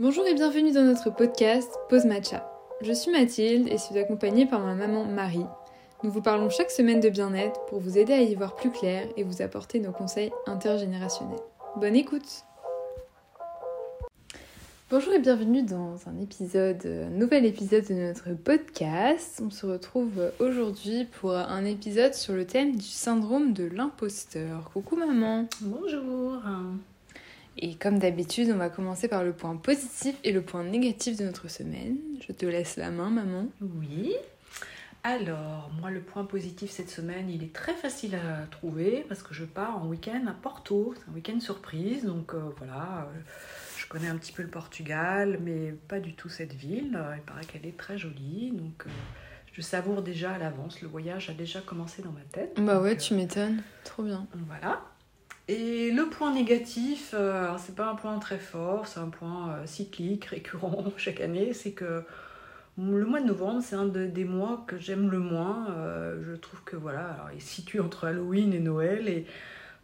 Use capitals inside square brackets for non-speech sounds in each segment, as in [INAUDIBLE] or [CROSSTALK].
Bonjour et bienvenue dans notre podcast Pause Matcha. Je suis Mathilde et suis accompagnée par ma maman Marie. Nous vous parlons chaque semaine de bien-être pour vous aider à y voir plus clair et vous apporter nos conseils intergénérationnels. Bonne écoute Bonjour et bienvenue dans un un nouvel épisode de notre podcast. On se retrouve aujourd'hui pour un épisode sur le thème du syndrome de l'imposteur. Coucou maman Bonjour Et comme d'habitude, on va commencer par le point positif et le point négatif de notre semaine. Je te laisse la main maman. Oui. Alors, moi, le point positif cette semaine, il est très facile à trouver parce que je pars en week-end à Porto. C'est un week-end surprise, donc euh, voilà. euh, je connais un petit peu le Portugal, mais pas du tout cette ville. Euh, Il paraît qu'elle est très jolie, donc euh, je savoure déjà à l'avance. Le voyage a déjà commencé dans ma tête. Bah ouais, euh, tu m'étonnes. Trop bien. Voilà. Et le point négatif, euh, c'est pas un point très fort, c'est un point euh, cyclique, récurrent [LAUGHS] chaque année, c'est que le mois de novembre, c'est un de- des mois que j'aime le moins. Euh, je trouve que voilà, alors, il se situe entre Halloween et Noël et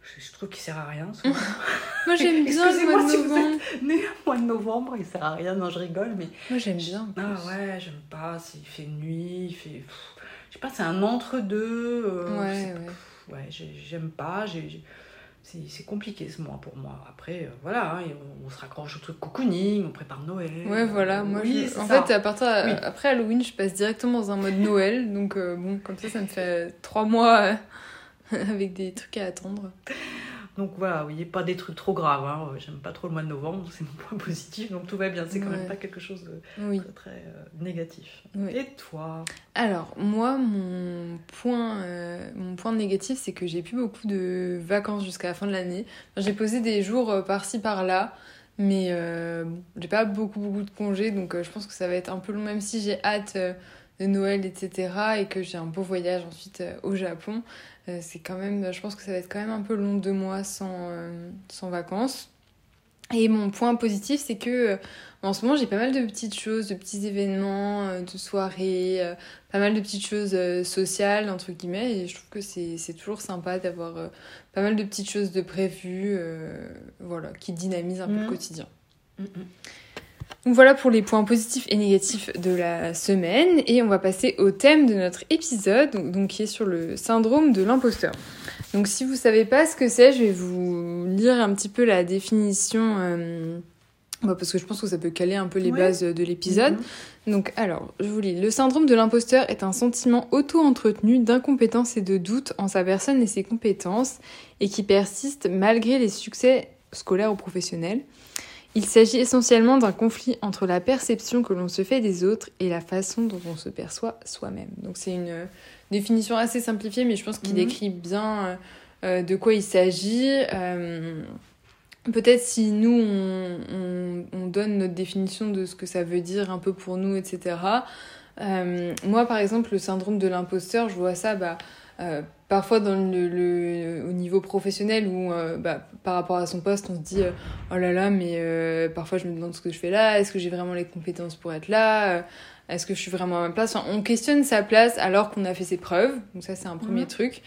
je, je trouve qu'il sert à rien. [LAUGHS] Moi j'aime bien le mois Excusez-moi de si vous novembre. né au mois de novembre, il sert à rien. Non, je rigole, mais Moi j'aime bien. en ah ouais, j'aime pas. Il fait nuit, il fait. pff, je sais pas, c'est un entre-deux. Ouais, ouais. pff, ouais, j'ai- j'aime pas. j'ai- c'est compliqué ce mois pour moi. Après, euh, voilà, hein, on, on se raccroche au truc cocooning, on prépare Noël. Ouais, voilà. Moi, oui, je- c'est en ça. fait, à partir Oui. après Halloween, je passe directement dans un mode [LAUGHS] Noël. Donc, euh, bon, comme ça, ça me fait trois mois euh, [LAUGHS] avec des trucs à attendre. Donc voilà, oui, pas des trucs trop graves. Hein. J'aime pas trop le mois de novembre, c'est mon point [LAUGHS] positif, donc tout va bien. C'est quand Ouais. même pas quelque chose de Oui. très, très, euh, négatif. Oui. Et toi? Alors, moi, mon point, euh, mon point négatif, c'est que j'ai plus beaucoup de vacances jusqu'à la fin de l'année. J'ai posé des jours euh, par-ci, par-là, mais euh, bon, j'ai pas beaucoup, beaucoup de congés, donc euh, je pense que ça va être un peu long, même si j'ai hâte euh, de Noël, etc., et que j'ai un beau voyage ensuite au Japon. Euh, c'est quand même, je pense que ça va être quand même un peu long deux mois sans, euh, sans vacances. Et mon point positif, c'est que euh, en ce moment, j'ai pas mal de petites choses, de petits événements, de soirées, pas mal de petites choses sociales, entre guillemets, et je trouve que c'est toujours sympa d'avoir pas mal de petites choses de prévues, euh, voilà, qui dynamisent un peu le Mhm. quotidien. Mm, mm. Donc voilà pour les points positifs et négatifs de la semaine, et on va passer au thème de notre épisode, donc, qui est sur le syndrome de l'imposteur. Donc si vous savez pas ce que c'est, je vais vous lire un petit peu la définition, euh, parce que je pense que ça peut caler un peu les Ouais. bases de l'épisode. Mhm. Donc, alors, je vous lis. Le syndrome de l'imposteur est un sentiment auto-entretenu d'incompétence et de doute en sa personne et ses compétences, et qui persiste malgré les succès scolaires ou professionnels. Il s'agit essentiellement d'un conflit entre la perception que l'on se fait des autres et la façon dont on se perçoit soi-même. Donc, c'est une euh, définition assez simplifiée, mais je pense qu'il Mhm. décrit bien euh, euh, de quoi il s'agit. Euh, Peut-être si nous, on, on- on donne notre définition de ce que ça veut dire un peu pour nous, etc. Euh, moi, par exemple, le syndrome de l'imposteur, je vois ça bah, euh, parfois dans le, le- au niveau professionnel où, euh, bah, par rapport à son poste, on se dit euh, Oh là là, mais parfois je me demande ce que je fais là, est-ce que j'ai vraiment les compétences pour être là? Est-ce que je suis vraiment à ma place? Enfin, On questionne sa place alors qu'on a fait ses preuves, donc ça, c'est un premier Mhm. truc.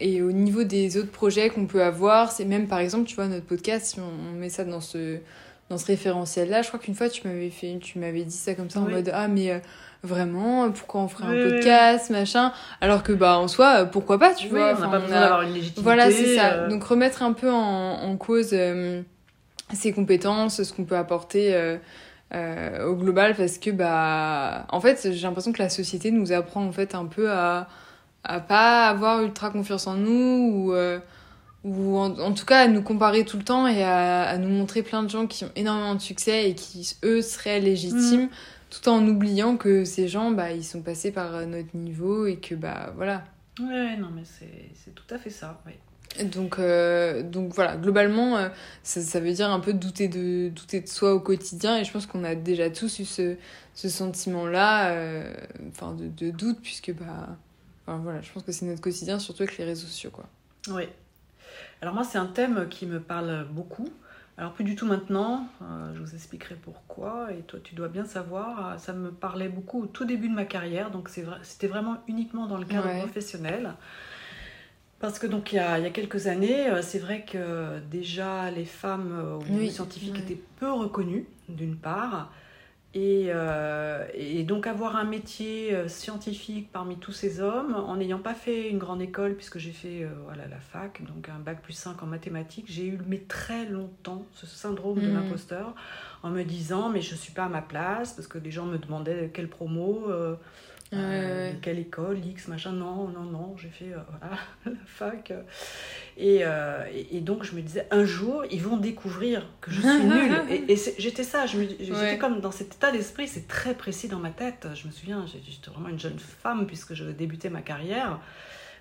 Et au niveau des autres projets qu'on peut avoir, c'est même par exemple, tu vois, notre podcast, si on, on met ça dans ce, dans ce référentiel-là, je crois qu'une fois tu m'avais fait, tu m'avais dit ça comme ça en mode ah mais vraiment pourquoi on ferait Oui, un oui, podcast machin, alors que bah en soi pourquoi pas tu Oui, vois, on n'a pas besoin a- d'avoir une légitimité. voilà c'est ça. euh, Donc remettre un peu en, en cause euh, ses compétences, ce qu'on peut apporter. euh, euh, au global parce que bah en fait j'ai l'impression que la société nous apprend en fait un peu à à pas avoir ultra confiance en nous ou ou en, en tout cas à nous comparer tout le temps et à, à nous montrer plein de gens qui ont énormément de succès et qui eux seraient légitimes tout en oubliant que ces gens bah ils sont passés par notre niveau et que bah voilà Ouais, non, mais c'est c'est tout à fait ça. Oui. donc, euh, donc voilà, globalement, euh, ça, ça veut dire un peu douter de, douter de soi au quotidien. Et je pense qu'on a déjà tous eu ce, ce sentiment-là, euh, enfin de, de doute, puisque bah, enfin, voilà, je pense que c'est notre quotidien, surtout avec les réseaux sociaux. Quoi. Oui. Alors moi, c'est un thème qui me parle beaucoup. Alors plus du tout maintenant, euh, je vous expliquerai pourquoi, et toi tu dois bien savoir, euh, ça me parlait beaucoup au tout début de ma carrière, donc vrai- c'était vraiment uniquement dans le cadre Ouais. professionnel. Parce que donc il y a, il y a quelques années, euh, c'est vrai que déjà les femmes au Oui, scientifique ouais. étaient peu reconnues, d'une part. Et, euh, et donc avoir un métier euh, scientifique parmi tous ces hommes, en n'ayant pas fait une grande école, puisque j'ai fait euh, voilà, la fac, donc un bac plus 5 en mathématiques, j'ai eu mais très longtemps ce syndrome de Mhm. l'imposteur, en me disant mais je suis pas à ma place, parce que les gens me demandaient quelle promo, euh, euh, ouais. de quelle école, X, machin, non, non, non, j'ai fait euh, voilà, [LAUGHS] la fac. euh. Et, euh, et, et donc je me disais, un jour, ils vont découvrir que je suis [LAUGHS] nulle. et j'étais ça, j'étais Ouais. comme dans cet état d'esprit, c'est très précis dans ma tête. Je me souviens, j'étais vraiment une jeune femme puisque je débutais ma carrière,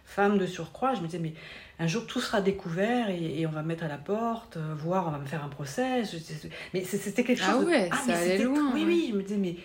femme de surcroît. Je me disais, mais un jour tout sera découvert et, on va me mettre à la porte, voire on va me faire un procès. Je- mais c'était quelque chose. Ah de- ouais, mais ça allait c'était- loin, Oui, oui, je me disais, mais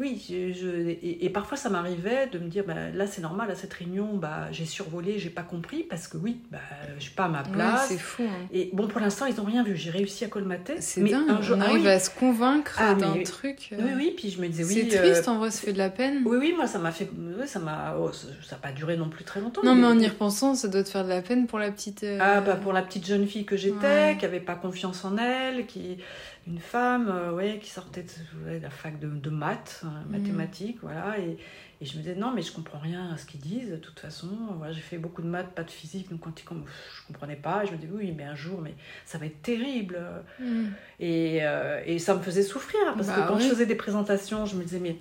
oui, je, je- et, et parfois ça m'arrivait de me dire, bah, là c'est normal, à cette réunion, bah, j'ai survolé, j'ai pas compris, parce que oui, bah, je suis pas à ma place. c'est fou. hein. et bon, pour l'instant, ils ont rien vu. J'ai réussi à colmater. C'est mais dingue. un jour, on ah arrive oui, à se convaincre Ah, d'un mais- truc. euh, oui, oui, puis je me disais, oui. C'est euh, triste, en vrai, ça fait de la peine. oui, oui, moi ça m'a fait. oui, ça m'a. oh, ça n'a pas duré non plus très longtemps. Non, mais en y repensant, ça doit te faire de la peine pour la petite. euh, Ah, bah pour la petite jeune fille que j'étais, Ouais. qui avait pas confiance en elle, qui une femme, euh, ouais, qui sortait de, ouais, la fac de, de maths, euh, Mm. mathématiques, voilà, et, et je me disais non, mais je comprends rien à ce qu'ils disent. De toute façon, voilà, j'ai fait beaucoup de maths, pas de physique, donc quand ils je comprenais pas. Et je me disais oui, mais un jour, mais ça va être terrible. Et, euh, et ça me faisait souffrir parce Bah que quand oui. je faisais des présentations, je me disais, mais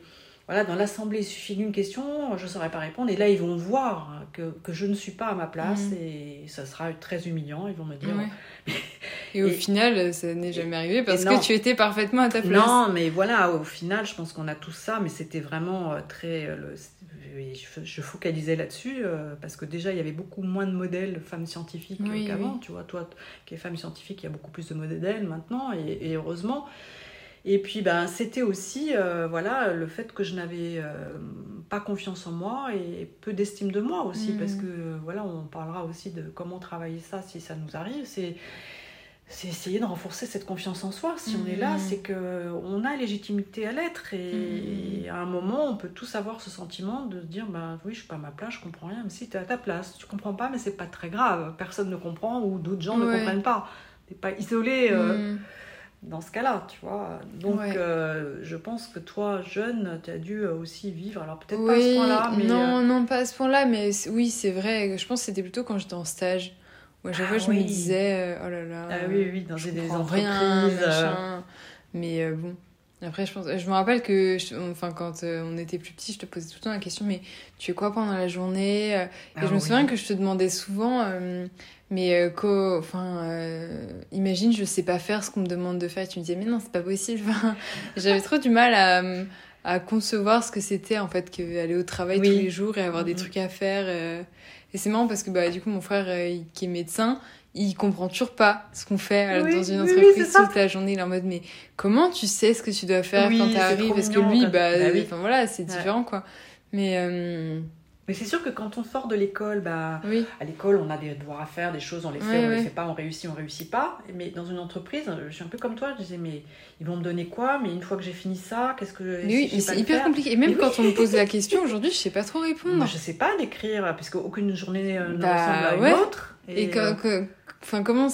voilà, dans l'assemblée, il suffit d'une question, je ne saurais pas répondre. Et là, ils vont voir que, que je ne suis pas à ma place Mhm. et ça sera très humiliant. Ils vont me dire, Ouais. [LAUGHS] Et au final, ça n'est jamais arrivé parce que tu étais parfaitement à ta place. non, mais voilà, au final, je pense qu'on a tout ça, mais c'était vraiment euh, très. euh, le- je, je focalisais là-dessus euh, parce que déjà, il y avait beaucoup moins de modèles femmes scientifiques Oui, qu'avant. oui. Tu vois, toi qui es femme scientifique, il y a beaucoup plus de modèles maintenant, et, et heureusement. Et puis, ben, c'était aussi euh, voilà, le fait que je n'avais euh, pas confiance en moi et peu d'estime de moi aussi, parce que euh, voilà, on parlera aussi de comment travailler ça si ça nous arrive. C'est c'est essayer de renforcer cette confiance en soi. Si on est là, Mhm. c'est que on a légitimité à l'être et Mhm. à un moment, on peut tous avoir ce sentiment de se dire bah oui, je suis pas à ma place, je comprends rien. Mais si tu es à ta place, tu comprends pas, mais c'est pas très grave. Personne ne comprend ou d'autres gens ne comprennent pas. T'es pas isolé euh. Dans ce cas-là, tu vois. Donc, Ouais. euh, je pense que toi, jeune, tu as dû euh, aussi vivre. Alors peut-être pas à ce point-là, mais non, euh, non, pas à ce point-là, mais oui, c'est vrai. Je pense que c'était plutôt quand j'étais en stage. Où à chaque Ah fois, je oui. me disais, oh là là. ah oui, oui, dans des entreprises. rien, euh, machin. Mais euh, bon. Après, je pense, je me rappelle que, je- enfin, quand euh, on était plus petit, je te posais tout le temps la question, mais tu fais quoi pendant la journée euh, Et ah je me souviens que je te demandais souvent, euh, mais euh, qu'au- enfin, euh, imagine, je sais pas faire ce qu'on me demande de faire. Et tu me disais, mais non, c'est pas possible. [LAUGHS] Enfin, J'avais trop du mal à, à concevoir ce que c'était en fait que aller au travail Oui. tous les jours et avoir des Mhm. trucs à faire. Et c'est marrant parce que bah du coup mon frère qui est médecin, il comprend toujours pas ce qu'on fait euh, Oui, dans une oui, entreprise toute la journée. Il est en mode mais comment tu sais ce que tu dois faire Oui, quand c'est t'arrives? trop Parce que lui bah, Bah oui. enfin voilà c'est Ouais. différent quoi. Mais euh, Mais c'est sûr que quand on sort de l'école, bah, oui. à l'école, on a des devoirs à faire, des choses, on les fait, Ouais, on ouais. les fait pas, on réussit, on réussit pas. Mais dans une entreprise, je suis un peu comme toi, je disais, mais ils vont me donner quoi? Mais une fois que j'ai fini ça, qu'est-ce que Mais oui, mais c'est hyper faire? compliqué. Et même Mais oui. quand on me pose la [LAUGHS] question aujourd'hui, je sais pas trop répondre. Moi, je sais pas l'écrire, puisque aucune journée euh, ne Bah, ressemble à une ouais. autre. Et, euh, que- que- enfin, comment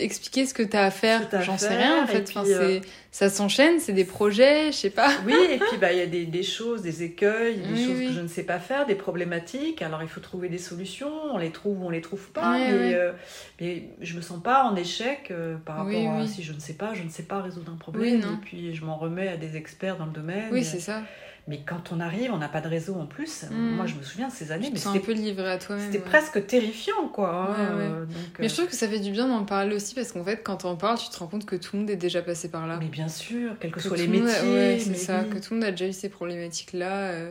expliquer ce que t'as à Ce faire à J'en sais rien en et fait. puis, Enfin, euh, ça s'enchaîne, c'est des projets, je sais pas. Oui, et puis bah, il y a des, des choses, des écueils, des Oui, choses oui. que je ne sais pas faire, des problématiques. Alors il faut trouver des solutions, on les trouve ou on les trouve pas. Mais, euh, mais je me sens pas en échec euh, par rapport à si je ne sais pas, je ne sais pas résoudre un problème. Et puis je m'en remets à des experts dans le domaine. Oui, c'est ça. Mais quand on arrive, on n'a pas de réseau en plus. Mm. Moi je me souviens de ces années, Tu mais sens un c'était peu livré à toi-même. c'était ouais. presque terrifiant quoi. hein, ouais. euh, donc, Mais euh, je trouve que ça fait du bien d'en parler aussi parce qu'en fait, quand on parle, tu te rends compte que tout le monde est déjà passé par là. mais bien sûr, quels que, Que soient les métiers. a- c'est ça, oui. que tout le monde a déjà eu ces problématiques-là. euh,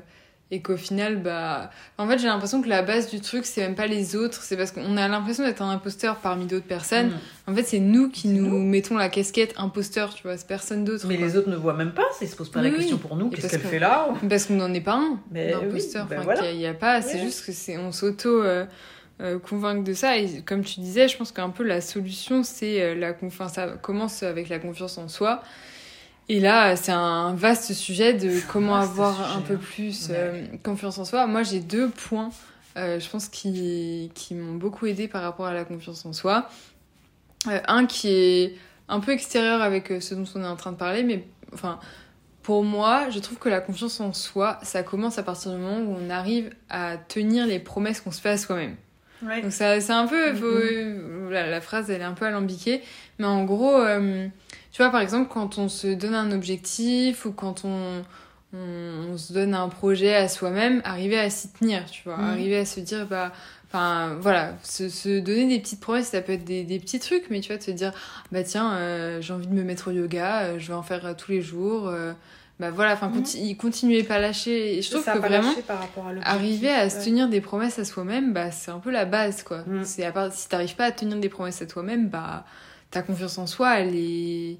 et qu'au final, bah. En fait, j'ai l'impression que la base du truc, c'est même pas les autres, c'est parce qu'on a l'impression d'être un imposteur parmi d'autres personnes. Mm. En fait, c'est nous qui nous nous. mettons la casquette imposteur, tu vois, c'est personne d'autre. Mais quoi. les autres ne voient même pas, ils se posent pas Oui, la question pour nous, qu'est-ce qu'elle que- fait là Parce qu'on n'en est pas un Mais oui, ben voilà. y il y a, pas, c'est juste que c'est on s'auto euh, euh, convainc de ça. Et comme tu disais, je pense qu'un peu la solution, c'est euh, la confiance. Ça commence avec la confiance en soi. Et là, c'est un vaste sujet de comment avoir sujet, un peu hein. plus Ouais. euh, confiance en soi. Moi, j'ai deux points je pense, qui, qui m'ont beaucoup aidé par rapport à la confiance en soi. un qui est un peu extérieur avec ce dont on est en train de parler, mais enfin, pour moi, je trouve que la confiance en soi, ça commence à partir du moment où on arrive à tenir les promesses qu'on se fait à soi-même. Donc ça, c'est un peu, mm-hmm. la, phrase elle est un peu alambiquée, mais en gros, euh, tu vois par exemple quand on se donne un objectif ou quand on, on, se donne un projet à soi-même, arriver à s'y tenir, tu vois, mm. arriver à se dire bah Enfin, voilà, se, donner des petites promesses, ça peut être des, des, petits trucs, mais tu vois, te dire, bah tiens, euh, j'ai envie de me mettre au yoga, euh, je vais en faire tous les jours, bah voilà, enfin, mmh. continuez pas à lâcher. Et je trouve que vraiment, arriver à se tenir des promesses à soi-même, bah, c'est un peu la base, quoi. Mm. C'est à part, si t'arrives pas à tenir des promesses à toi-même, bah, ta confiance en soi, elle est.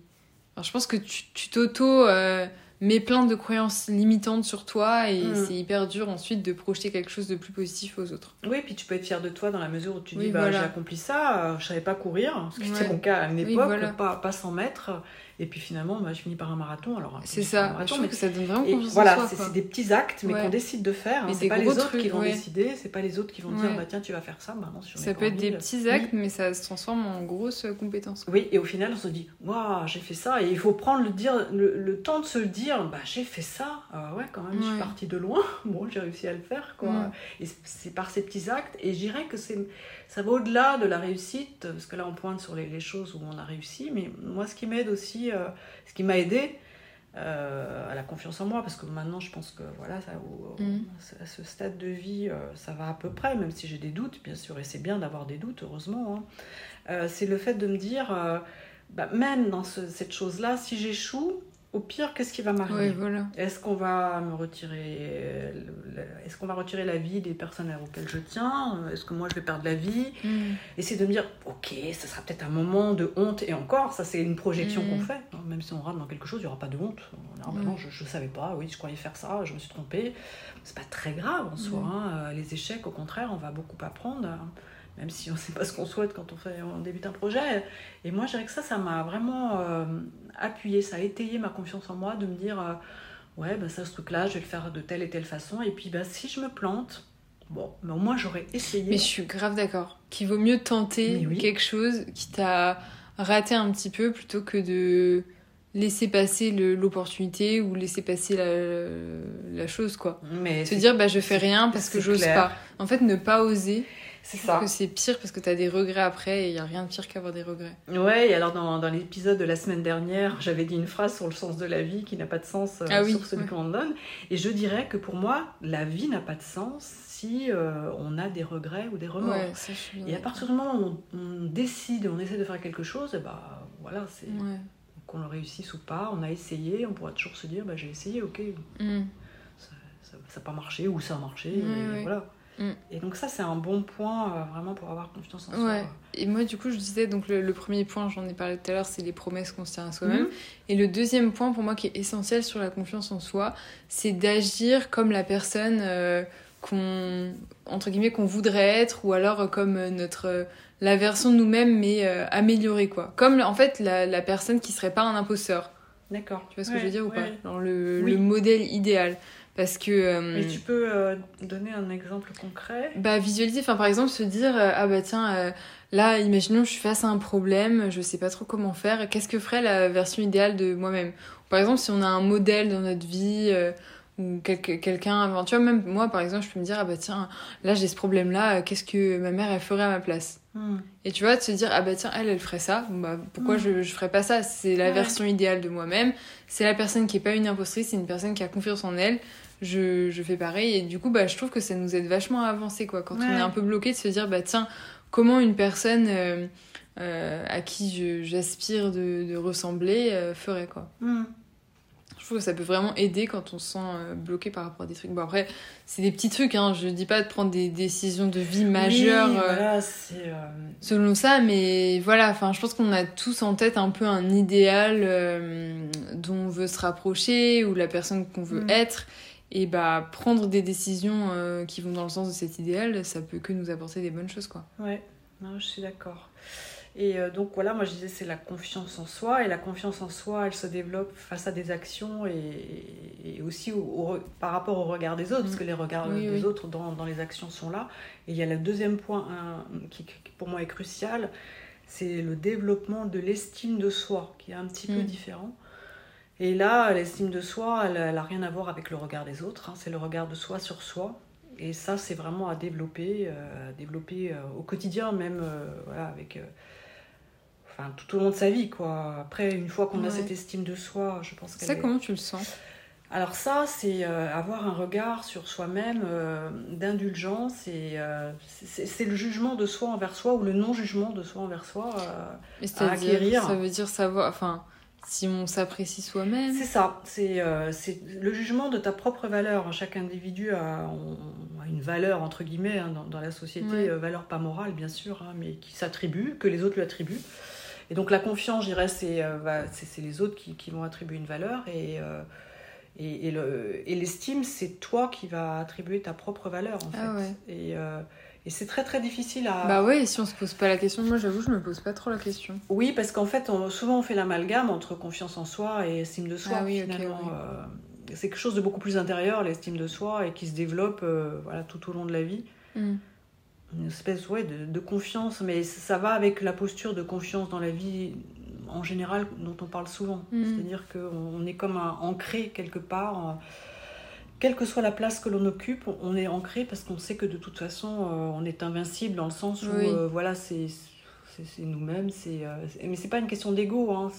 je pense que tu t'auto. Euh, mets plein de croyances limitantes sur toi et mm. c'est hyper dur ensuite de projeter quelque chose de plus positif aux autres. Oui, puis tu peux être fier de toi dans la mesure où tu dis bah, j'ai accompli ça, euh, je savais pas courir, ce qui était mon cas à une époque, pas, pas 100 mètres. Et puis finalement, bah, je finis par un marathon. Alors, c'est ça, je trouve que ça donne vraiment confiance Voilà, c'est des petits actes, mais qu'on décide de faire. Hein. C'est pas les autres qui vont décider, c'est pas les autres qui vont dire bah tiens, tu vas faire ça. Bah, non, ça peut être des petits actes, mais ça se transforme en grosse compétence. Oui, et au final, on se dit waouh, j'ai fait ça. Et il faut prendre le, dire, le, temps de se le dire bah, j'ai fait ça. Euh, ouais, quand même, je suis partie de loin. [LAUGHS] Bon, j'ai réussi à le faire. Quoi. Et c'est par ces petits actes. Et je dirais que c'est ça va au-delà de la réussite, parce que là on pointe sur les, choses où on a réussi, mais moi ce qui m'aide aussi, euh, ce qui m'a aidé euh, à la confiance en moi, parce que maintenant je pense que voilà, ça, mm. à ce stade de vie, euh, ça va à peu près, même si j'ai des doutes, bien sûr, et c'est bien d'avoir des doutes, heureusement, hein. c'est le fait de me dire, bah, même dans cette chose-là, si j'échoue, au pire, qu'est-ce qui va m'arriver voilà. Est-ce qu'on va me retirer, est-ce qu'on va retirer la vie des personnes auxquelles je tiens Est-ce que moi je vais perdre la vie mm. Essayer de me dire, ok, ça sera peut-être un moment de honte et encore, ça c'est une projection mm. qu'on fait. Même si on rate dans quelque chose, il n'y aura pas de honte. Non, je ne savais pas, oui, je croyais faire ça, je me suis trompée. C'est pas très grave en soi. Hein. Les échecs, au contraire, on va beaucoup apprendre même si on ne sait pas ce qu'on souhaite quand on, fait, on débute un projet. Et moi, je dirais que ça, ça m'a vraiment euh, appuyé, ça a étayé ma confiance en moi de me dire, euh, ouais, bah, ça, ce truc-là, je vais le faire de telle et telle façon. Et puis, bah, si je me plante, bon, mais au moins, j'aurais essayé. Mais je suis grave d'accord. Qu'il vaut mieux tenter quelque chose qui t'a raté un petit peu plutôt que de laisser passer l'opportunité ou laisser passer la, la, chose, quoi. Mais Se dire, bah, je fais rien parce que j'ose pas. En fait, ne pas oser c'est ça. que c'est pire parce que tu as des regrets après et il n'y a rien de pire qu'avoir des regrets. Ouais, et alors dans, dans l'épisode de la semaine dernière, j'avais dit une phrase sur le sens de la vie qui n'a pas de sens euh, ah sur celui qu'on donne. Et je dirais que pour moi, la vie n'a pas de sens si euh, on a des regrets ou des remords. et à partir du moment où on, décide, on essaie de faire quelque chose, et bah voilà, c'est qu'on le réussisse ou pas, on a essayé, on pourra toujours se dire, bah j'ai essayé, ok. Mm. Ça n'a pas marché ou ça a marché, et voilà. Mm. Et donc ça, c'est un bon point euh, vraiment pour avoir confiance en soi. Et moi, du coup, je disais, donc le, premier point, j'en ai parlé tout à l'heure, c'est les promesses qu'on se tient à soi-même. Mm. Et le deuxième point, pour moi, qui est essentiel sur la confiance en soi, c'est d'agir comme la personne euh, qu'on, entre guillemets, qu'on voudrait être, ou alors comme euh, notre la version de nous-mêmes, mais améliorée, quoi. Comme, en fait, la, la personne qui serait pas un imposteur. D'accord. Tu vois ce que je veux dire ou pas? le, le modèle idéal. Parce que. Euh, Mais tu peux euh, donner un exemple concret? Bah, visualiser, enfin, par exemple, se dire euh, Ah, bah, tiens, là, imaginons, je suis face à un problème, je sais pas trop comment faire, qu'est-ce que ferait la version idéale de moi-même? Par exemple, si on a un modèle dans notre vie ou quelqu'un tu vois même moi par exemple je peux me dire ah bah tiens là j'ai ce problème là qu'est-ce que ma mère elle ferait à ma place? Hmm. et tu vois de se dire ah bah tiens elle elle ferait ça bah pourquoi hmm. je, je ferais pas ça? C'est la version idéale de moi-même c'est la personne qui est pas une impostrice c'est une personne qui a confiance en elle je, je, fais pareil. Et du coup, bah, je trouve que ça nous aide vachement à avancer, quoi. Quand on est un peu bloqué, de se dire, bah tiens, comment une personne euh, euh, à qui j'aspire de, de, ressembler euh, ferait, quoi. Hmm. Je trouve que ça peut vraiment aider quand on se sent bloqué par rapport à des trucs. Bon, après, c'est des petits trucs, hein. Je dis pas de prendre des décisions de vie majeures voilà, selon ça, mais voilà, enfin, je pense qu'on a tous en tête un peu un idéal dont on veut se rapprocher ou la personne qu'on veut hmm. être. Et bah, prendre des décisions euh, qui vont dans le sens de cet idéal, ça peut que nous apporter des bonnes choses, quoi. Ouais, non, je suis d'accord. Et euh, donc voilà, moi je disais c'est la confiance en soi, et la confiance en soi, elle se développe face à des actions et, et aussi au, par rapport au regard des autres, parce mm. que les regards des autres dans, dans, les actions sont là. Et il y a le deuxième point qui, pour moi est crucial, c'est le développement de l'estime de soi, qui est un petit peu mm. différent. Et là, l'estime de soi, elle n'a rien à voir avec le regard des autres, hein. c'est le regard de soi sur soi. Et ça, c'est vraiment à développer, euh, à développer euh, au quotidien, même voilà, avec enfin, tout au long de sa vie, quoi. Après, une fois qu'on a cette estime de soi, je pense que. Ça, comment tu le sens? Alors ça, c'est euh, avoir un regard sur soi-même euh, d'indulgence et euh, c'est le jugement de soi envers soi ou le non-jugement de soi envers soi à acquérir. Ça veut dire savoir, enfin, si on s'apprécie soi-même. C'est ça, c'est le jugement de ta propre valeur. Chaque individu a, une valeur, entre guillemets, hein, dans, la société, valeur pas morale bien sûr, hein, mais qui s'attribue, que les autres lui attribuent. Et donc la confiance, je dirais, c'est bah, les autres qui, qui, vont attribuer une valeur. Et, euh, et, et l'estime, c'est toi qui vas attribuer ta propre valeur, en ah fait. Et, euh, et c'est très très difficile à... Bah ouais, si on se pose pas la question, moi j'avoue, je me pose pas trop la question. Oui, parce qu'en fait, souvent on fait l'amalgame entre confiance en soi et estime de soi, ah finalement. Euh, c'est quelque chose de beaucoup plus intérieur, l'estime de soi, et qui se développe voilà, tout au long de la vie. Mm une espèce ouais, de, de, confiance, mais ça va avec la posture de confiance dans la vie en général dont on parle souvent. Mm. C'est-à-dire qu'on est comme un, ancré quelque part. Euh, quelle que soit la place que l'on occupe, on est ancré parce qu'on sait que de toute façon, euh, on est invincible dans le sens où, euh, voilà, c'est nous-mêmes. c'est mais c'est pas une question d'ego, hein,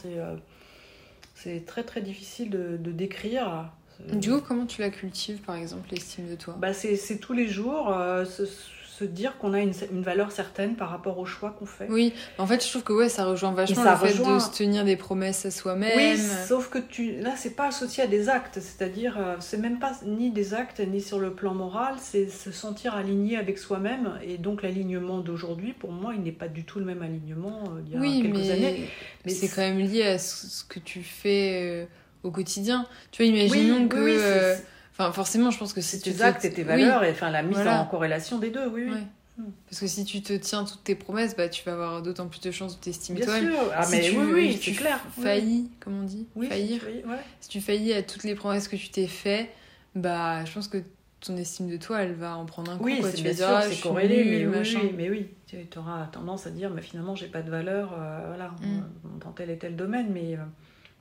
c'est très très difficile de, de décrire. Du coup, comment tu la cultives, par exemple, l'estime de toi? Bah, C'est tous les jours se dire qu'on a une, une, valeur certaine par rapport au choix qu'on fait. Oui, en fait, je trouve que ouais, ça rejoint vachement le fait de se tenir des promesses à soi-même. Oui, sauf que tu là, c'est pas associé à des actes, c'est-à-dire, euh, c'est même pas ni des actes ni sur le plan moral, c'est se sentir aligné avec soi-même. Et donc, l'alignement d'aujourd'hui, pour moi, il n'est pas du tout le même alignement euh, il y a oui, quelques mais... années. Mais c'est quand même lié à ce que tu fais euh, au quotidien. Tu vois, imaginons que. Enfin, forcément, je pense que si tu tes actes et tes valeurs, et enfin la mise en corrélation des deux, oui, oui. Hmm. Parce que si tu te tiens toutes tes promesses, bah, tu vas avoir d'autant plus de chances de t'estimer toi Bien sûr, ah, mais oui, oui, c'est clair. Faillis, comme on dit, faillir. Si tu faillis à toutes les promesses que tu t'es fait, bah, je pense que ton estime de toi, elle va en prendre un coup. Oui, c'est bien sûr, ah, c'est corrélé, mais, oui, mais oui, tu auras tendance à dire, mais finalement, j'ai pas de valeur, euh, voilà, hmm. dans tel et tel domaine, mais.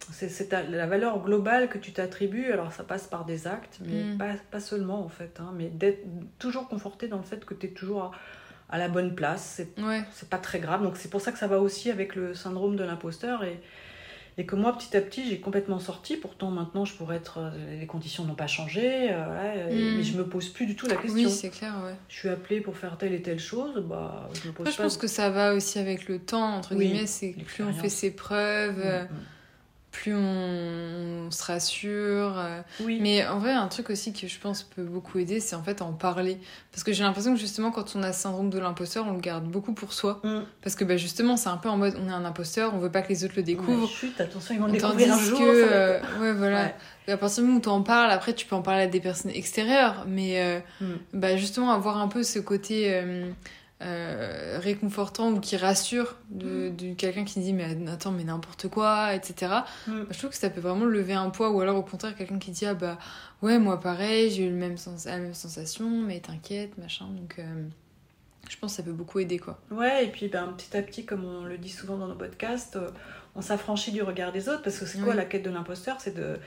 Euh, c'est la valeur globale que tu t'attribues. Alors ça passe par des actes, mais mm. pas, pas, seulement en fait. Hein, mais d'être toujours conforté dans le fait que tu es toujours à, la bonne place. C'est ouais. pas très grave. Donc c'est pour ça que ça va aussi avec le syndrome de l'imposteur. Et, et que moi, petit à petit, j'ai complètement sorti. Pourtant, maintenant, je pourrais être. Euh, les conditions n'ont pas changé. Euh, mm. Mais je me pose plus du tout la question. Oui, c'est clair, ouais. Je suis appelée pour faire telle et telle chose. Bah, je me pose Je pense que ça va aussi avec le temps, entre guillemets. C'est plus on fait ses preuves. Mm, plus on, se rassure. Euh. Oui. Mais en vrai, un truc aussi que je pense peut beaucoup aider, c'est en fait en parler. Parce que j'ai l'impression que justement, quand on a ce syndrome de l'imposteur, on le garde beaucoup pour soi. Mm. Parce que bah, justement, c'est un peu en mode on est un imposteur, on veut pas que les autres le découvrent. chute, attention, ils vont le découvrir un jour. Que, euh, ouais, voilà. à partir du moment où tu en parles, après, tu peux en parler à des personnes extérieures. Mais euh, mm. bah, justement, avoir un peu ce côté. Euh, réconfortant ou qui rassure de, mm. de quelqu'un qui dit mais attends mais n'importe quoi etc mm. bah, je trouve que ça peut vraiment lever un poids ou alors au contraire quelqu'un qui dit ah bah ouais moi pareil j'ai eu le même sens la même sensation mais t'inquiète machin donc euh, je pense que ça peut beaucoup aider quoi ouais et puis ben, petit à petit comme on le dit souvent dans nos podcasts euh, on s'affranchit du regard des autres parce que c'est quoi la quête de l'imposteur c'est de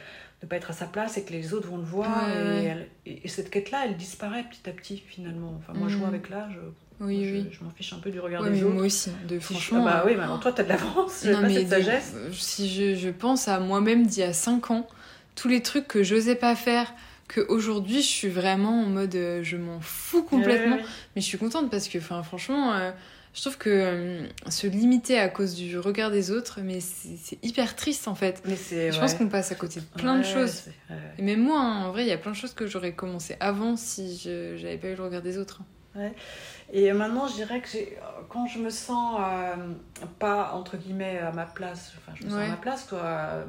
ne pas être à sa place et que les autres vont le voir et, et, cette quête là elle disparaît petit à petit finalement enfin moi je vois mm. avec l'âge oui, je, oui. je m'en fiche un peu du regard des autres. Moi aussi, de franchement. bah oui, mais alors toi, t'as de l'avance, j'ai [LAUGHS] pas cette sagesse. Si je, je pense à moi-même d'il y a 5 ans, tous les trucs que j'osais pas faire, qu'aujourd'hui, je suis vraiment en mode euh, je m'en fous complètement. Mais je suis contente parce que, enfin, franchement. Euh, je trouve que euh, se limiter à cause du regard des autres, mais c'est hyper triste en fait. Mais je pense qu'on passe à côté de plein de choses. Et même moi, hein, en vrai, il y a plein de choses que j'aurais commencé avant si je n'avais pas eu le regard des autres. Ouais. Et maintenant, je dirais que quand je me sens euh, pas, entre guillemets, à ma place, enfin, je me sens à ma place, toi, euh,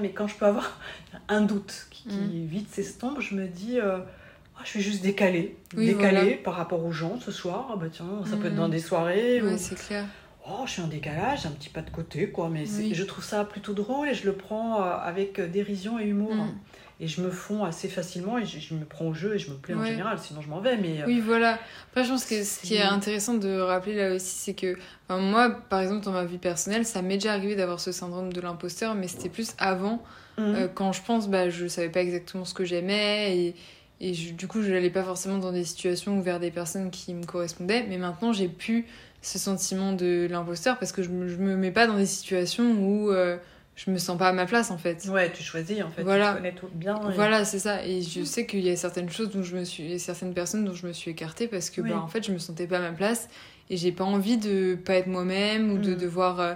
mais quand je peux avoir [LAUGHS] un doute qui, mm. vite s'estompe, je me dis, euh, oh, je suis juste décalée. décalée par rapport aux gens ce soir. Ah, bah tiens, ça peut être dans mm. des soirées. C'est clair. oh, je suis en décalage, un petit pas de côté, quoi. Mais Oui. je trouve ça plutôt drôle et je le prends avec dérision et humour. Mm. Et je me fonds assez facilement et je, je me prends au jeu et je me plais en général, sinon je m'en vais. Mais euh, Oui, voilà. Après, je pense que ce qui est intéressant de rappeler là aussi, c'est que enfin, moi, par exemple, dans ma vie personnelle, ça m'est déjà arrivé d'avoir ce syndrome de l'imposteur, mais c'était plus avant, mm. euh, quand je pense, bah, je savais pas exactement ce que j'aimais et, et je- du coup, je n'allais pas forcément dans des situations ou vers des personnes qui me correspondaient. Mais maintenant, j'ai plus ce sentiment de l'imposteur parce que je me, je me mets pas dans des situations où euh, je me sens pas à ma place en fait. Ouais, tu choisis en fait. Voilà. Tu connais tout bien. et- Voilà, c'est ça. Et je sais qu'il y a certaines choses dont je me suis, et certaines personnes dont je me suis écartée parce que, Oui. bah, en fait, je me sentais pas à ma place et j'ai pas envie de pas être moi-même ou de Mm. devoir, euh,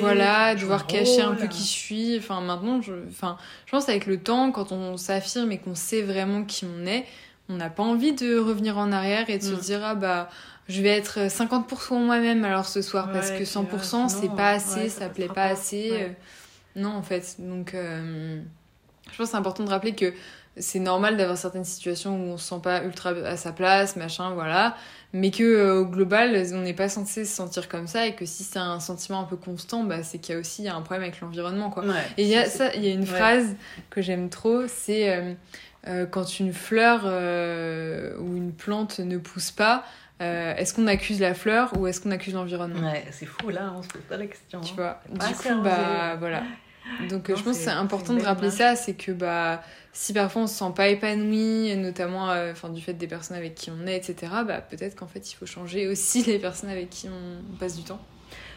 voilà, devoir cacher un peu qui je suis. Enfin, maintenant, je, enfin, je pense avec le temps, quand on s'affirme et qu'on sait vraiment qui on est, on n'a pas envie de revenir en arrière et de Mm. se dire, ah bah, je vais être 50% moi-même alors ce soir parce que puis, 100% euh, c'est pas assez, ouais, ça, ça plaît pas assez. Ouais. euh, Non, en fait. Donc, euh, je pense que c'est important de rappeler que c'est normal d'avoir certaines situations où on se sent pas ultra à sa place, machin, voilà. Mais que euh, au global, on n'est pas censé se sentir comme ça et que si c'est un sentiment un peu constant, bah, c'est qu'il y a aussi un problème avec l'environnement, quoi. Ouais, Et il y a ça, il y a une phrase que j'aime trop, c'est euh, euh, quand une fleur euh, ou une plante ne pousse pas, euh, est-ce qu'on accuse la fleur ou est-ce qu'on accuse l'environnement? Ouais, c'est fou là, on se pose pas la question. Tu hein. vois. Du coup, bah voilà. Donc Non, euh, je pense que c'est- important de rappeler ça, c'est que bah si parfois on se sent pas épanoui, notamment euh, enfin du fait des personnes avec qui on est, etc. Bah peut-être qu'en fait il faut changer aussi [LAUGHS] les personnes avec qui on passe du temps.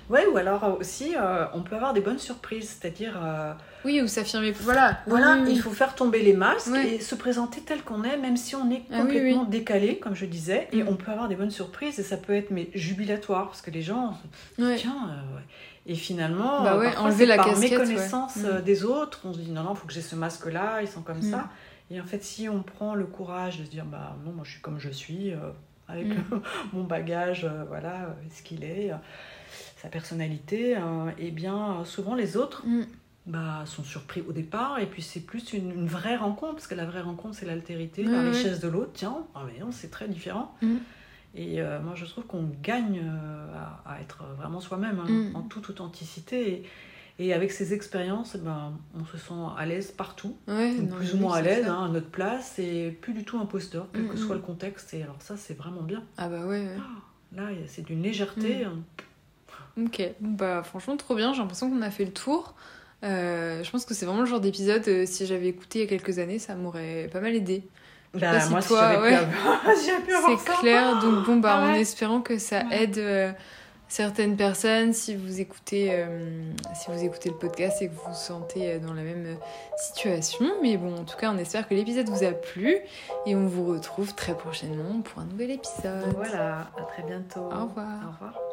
Ouais, ou alors euh, aussi, euh, on peut avoir des bonnes surprises, c'est-à-dire, euh, Oui, ou s'affirmer. Voilà. voilà, Oui, oui, il faut faire tomber les masques et se présenter tel qu'on est, même si on est Ah complètement décalé, comme je disais, et Mm. on peut avoir des bonnes surprises, et ça peut être mais jubilatoire, parce que les gens, Ouais. tiens, euh, ouais. Et finalement, Bah ouais, enlever la par casquette, méconnaissance Mm. des autres, on se dit non, non, faut que j'ai ce masque-là, ils sont comme Mm. ça. Et en fait, si on prend le courage de se dire, bah non, moi je suis comme je suis, avec Mm. [LAUGHS] mon bagage, voilà, ce qu'il est, sa personnalité, euh, et bien souvent les autres Mm. bah, sont surpris au départ, et puis c'est plus une, une vraie rencontre, parce que la vraie rencontre c'est l'altérité, la richesse de l'autre, tiens, ah mais non, c'est très différent. Mm. Et euh, moi je trouve qu'on gagne euh, à, à être vraiment soi-même, hein, Mm. en toute authenticité. Et, et avec ces expériences, eh ben, on se sent à l'aise partout, Ouais, non, plus ou moins à l'aise, hein, à notre place, et plus du tout imposteur, quel que soit le contexte. Et alors ça, c'est vraiment bien. Ah bah ouais. ouais. Là, c'est d'une légèreté. Hein. Ok, bah franchement trop bien, j'ai l'impression qu'on a fait le tour. Euh, je pense que c'est vraiment le genre d'épisode, euh, si j'avais écouté il y a quelques années, ça m'aurait pas mal aidé. Bah, si moi, toi, ouais. avoir, [LAUGHS] si C'est clair, donc bon bah Ah en espérant que ça Ouais. aide euh, certaines personnes, si vous écoutez si vous écoutez le podcast et que vous vous sentez dans la même situation. Mais bon, en tout cas, on espère que l'épisode vous a plu et on vous retrouve très prochainement pour un nouvel épisode. Voilà, à très bientôt. Au revoir. Au revoir.